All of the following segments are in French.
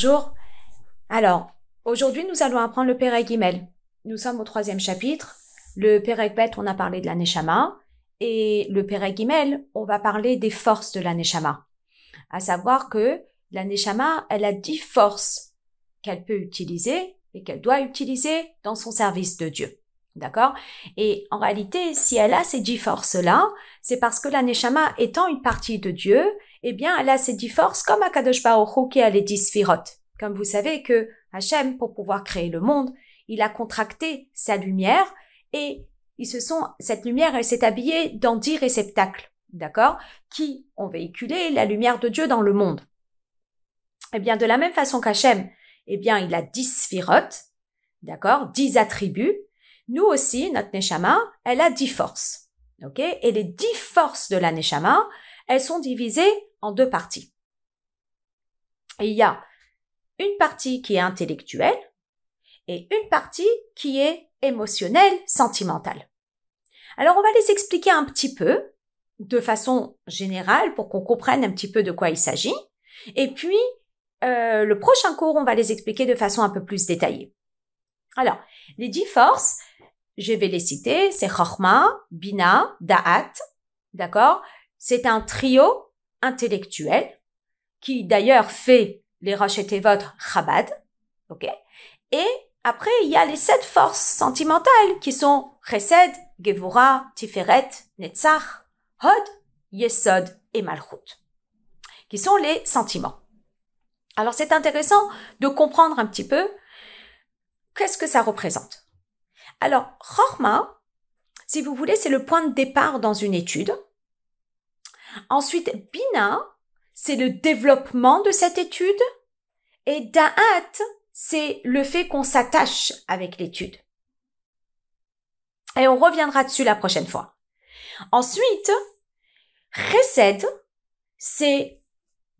Bonjour. Alors, aujourd'hui, nous allons apprendre le Perek Gimel. Nous sommes au troisième chapitre. Le Perek Bet, on a parlé de la Neshama. Et le Perek Gimel, on va parler des forces de la Neshama. À savoir que la Neshama, elle a dix forces qu'elle peut utiliser et qu'elle doit utiliser dans son service de Dieu. D'accord? Et en réalité, si elle a ces dix forces-là, c'est parce que la Neshama étant une partie de Dieu, eh bien, elle a ces dix forces comme Akadosh Baruch qui a les dix sphirotes. Comme vous savez que Hachem, pour pouvoir créer le monde, il a contracté sa lumière et ils se sont, cette lumière, elle s'est habillée dans dix réceptacles. D'accord? Qui ont véhiculé la lumière de Dieu dans le monde. Eh bien, de la même façon qu'Hachem, eh bien, il a dix sphirotes. D'accord? Dix attributs nous aussi, notre Neshama, elle a dix forces. Et les dix forces de la Neshama, elles sont divisées en deux parties. Il y a une partie qui est intellectuelle et une partie qui est émotionnelle, sentimentale. Alors on va les expliquer un petit peu de façon générale pour qu'on comprenne un petit peu de quoi il s'agit. Et puis, euh, le prochain cours, on va les expliquer de façon un peu plus détaillée. Alors, les dix forces, je vais les citer, c'est Chochma, Bina, Da'at, d'accord? C'est un trio intellectuel qui d'ailleurs fait les Rosh votre Chabad, ok? Et après, il y a les sept forces sentimentales qui sont Chesed, Gevura, Tiferet, Netzach, Hod, Yesod et Malchut, qui sont les sentiments. Alors c'est intéressant de comprendre un petit peu qu'est-ce que ça représente. Alors, Chorma, si vous voulez, c'est le point de départ dans une étude. Ensuite, Bina, c'est le développement de cette étude. Et Da'at, c'est le fait qu'on s'attache avec l'étude. Et on reviendra dessus la prochaine fois. Ensuite, Chesed, c'est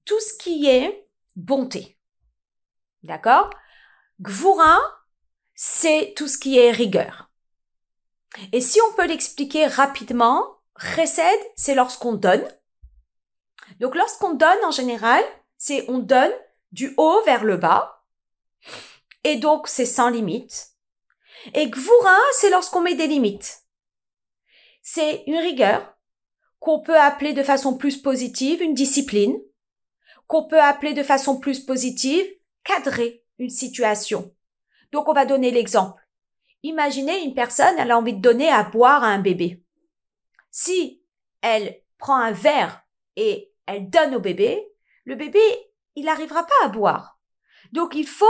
tout ce qui est bonté. D'accord? Gvura, c'est tout ce qui est rigueur. Et si on peut l'expliquer rapidement, Chesed, c'est lorsqu'on donne. Donc lorsqu'on donne en général, c'est on donne du haut vers le bas. Et donc c'est sans limite. Et Gvura, c'est lorsqu'on met des limites. C'est une rigueur qu'on peut appeler de façon plus positive une discipline, qu'on peut appeler de façon plus positive cadrer une situation. Donc on va donner l'exemple. Imaginez une personne, elle a envie de donner à boire à un bébé. Si elle prend un verre et elle donne au bébé, le bébé, il n'arrivera pas à boire. Donc il faut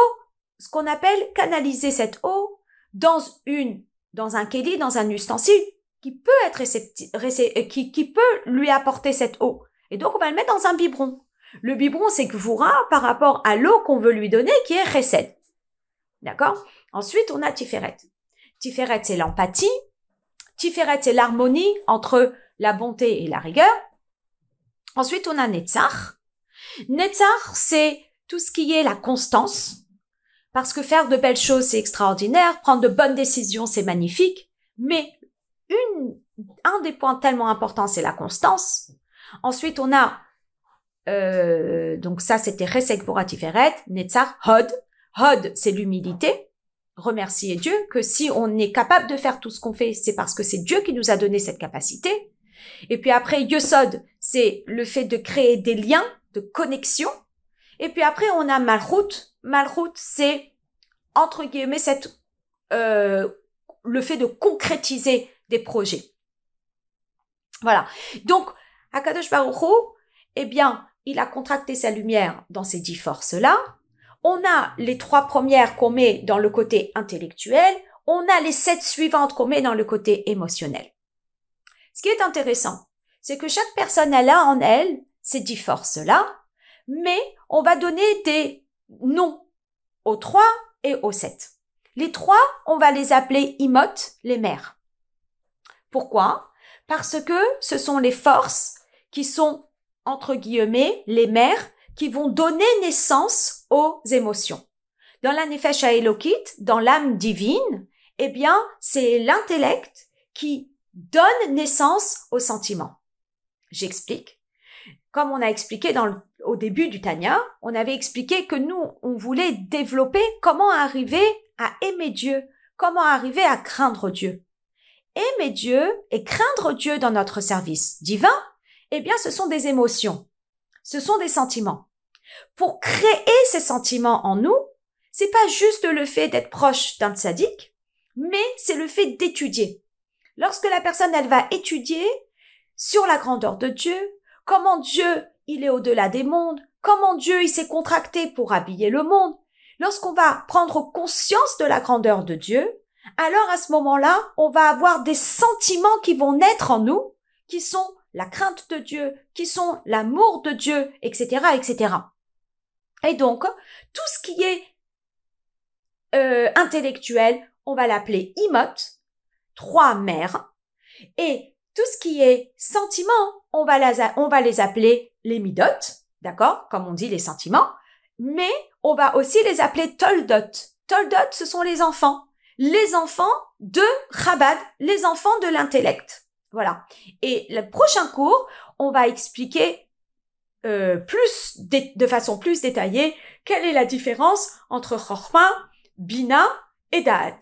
ce qu'on appelle canaliser cette eau dans une, dans un kéli, dans un ustensile qui peut être euh, qui, qui peut lui apporter cette eau. Et donc on va le mettre dans un biberon. Le biberon, c'est que par rapport à l'eau qu'on veut lui donner, qui est recette. D'accord? Ensuite, on a Tiferet. Tiferet, c'est l'empathie. Tiferet, c'est l'harmonie entre la bonté et la rigueur. Ensuite, on a Netzach. Netzach, c'est tout ce qui est la constance. Parce que faire de belles choses, c'est extraordinaire. Prendre de bonnes décisions, c'est magnifique. Mais une, un des points tellement importants, c'est la constance. Ensuite, on a, euh, donc ça, c'était Resek Tiferet, Netzach, Hod. Hod, c'est l'humilité. Remercier Dieu que si on est capable de faire tout ce qu'on fait, c'est parce que c'est Dieu qui nous a donné cette capacité. Et puis après, Yosod, c'est le fait de créer des liens de connexion. Et puis après, on a Malchut. Malchut, c'est entre guillemets cette euh, le fait de concrétiser des projets. Voilà. Donc, Akadosh Baruch eh bien, il a contracté sa lumière dans ces dix forces-là. On a les trois premières qu'on met dans le côté intellectuel, on a les sept suivantes qu'on met dans le côté émotionnel. Ce qui est intéressant, c'est que chaque personne a en elle ces dix forces-là, mais on va donner des noms aux trois et aux sept. Les trois, on va les appeler imot, les mères. Pourquoi? Parce que ce sont les forces qui sont, entre guillemets, les mères qui vont donner naissance aux émotions. Dans la Nefesh Elokit, dans l'âme divine, eh bien, c'est l'intellect qui donne naissance aux sentiments. J'explique. comme on a expliqué au début du Tanya, on avait expliqué que nous, on voulait développer comment arriver à aimer Dieu, comment arriver à craindre Dieu. Aimer Dieu et craindre Dieu dans notre service divin, eh bien, ce sont des émotions. Ce sont des sentiments. Pour créer ces sentiments en nous, c'est pas juste le fait d'être proche d'un tzaddik, mais c'est le fait d'étudier. Lorsque la personne, elle va étudier sur la grandeur de Dieu, comment Dieu, il est au-delà des mondes, comment Dieu, il s'est contracté pour habiller le monde, lorsqu'on va prendre conscience de la grandeur de Dieu, alors à ce moment-là, on va avoir des sentiments qui vont naître en nous, qui sont la crainte de Dieu, qui sont l'amour de Dieu, etc., etc. Et donc, tout ce qui est euh, intellectuel, on va l'appeler imot, trois mères, et tout ce qui est sentiment, on va, les appeler les midot, d'accord, comme on dit les sentiments, mais on va aussi les appeler toldot. Toldot, ce sont les enfants, les enfants de Chabad, les enfants de l'intellect. Voilà. Et le prochain cours, on va expliquer euh, plus de façon plus détaillée quelle est la différence entre Chorma, Bina et Da'at?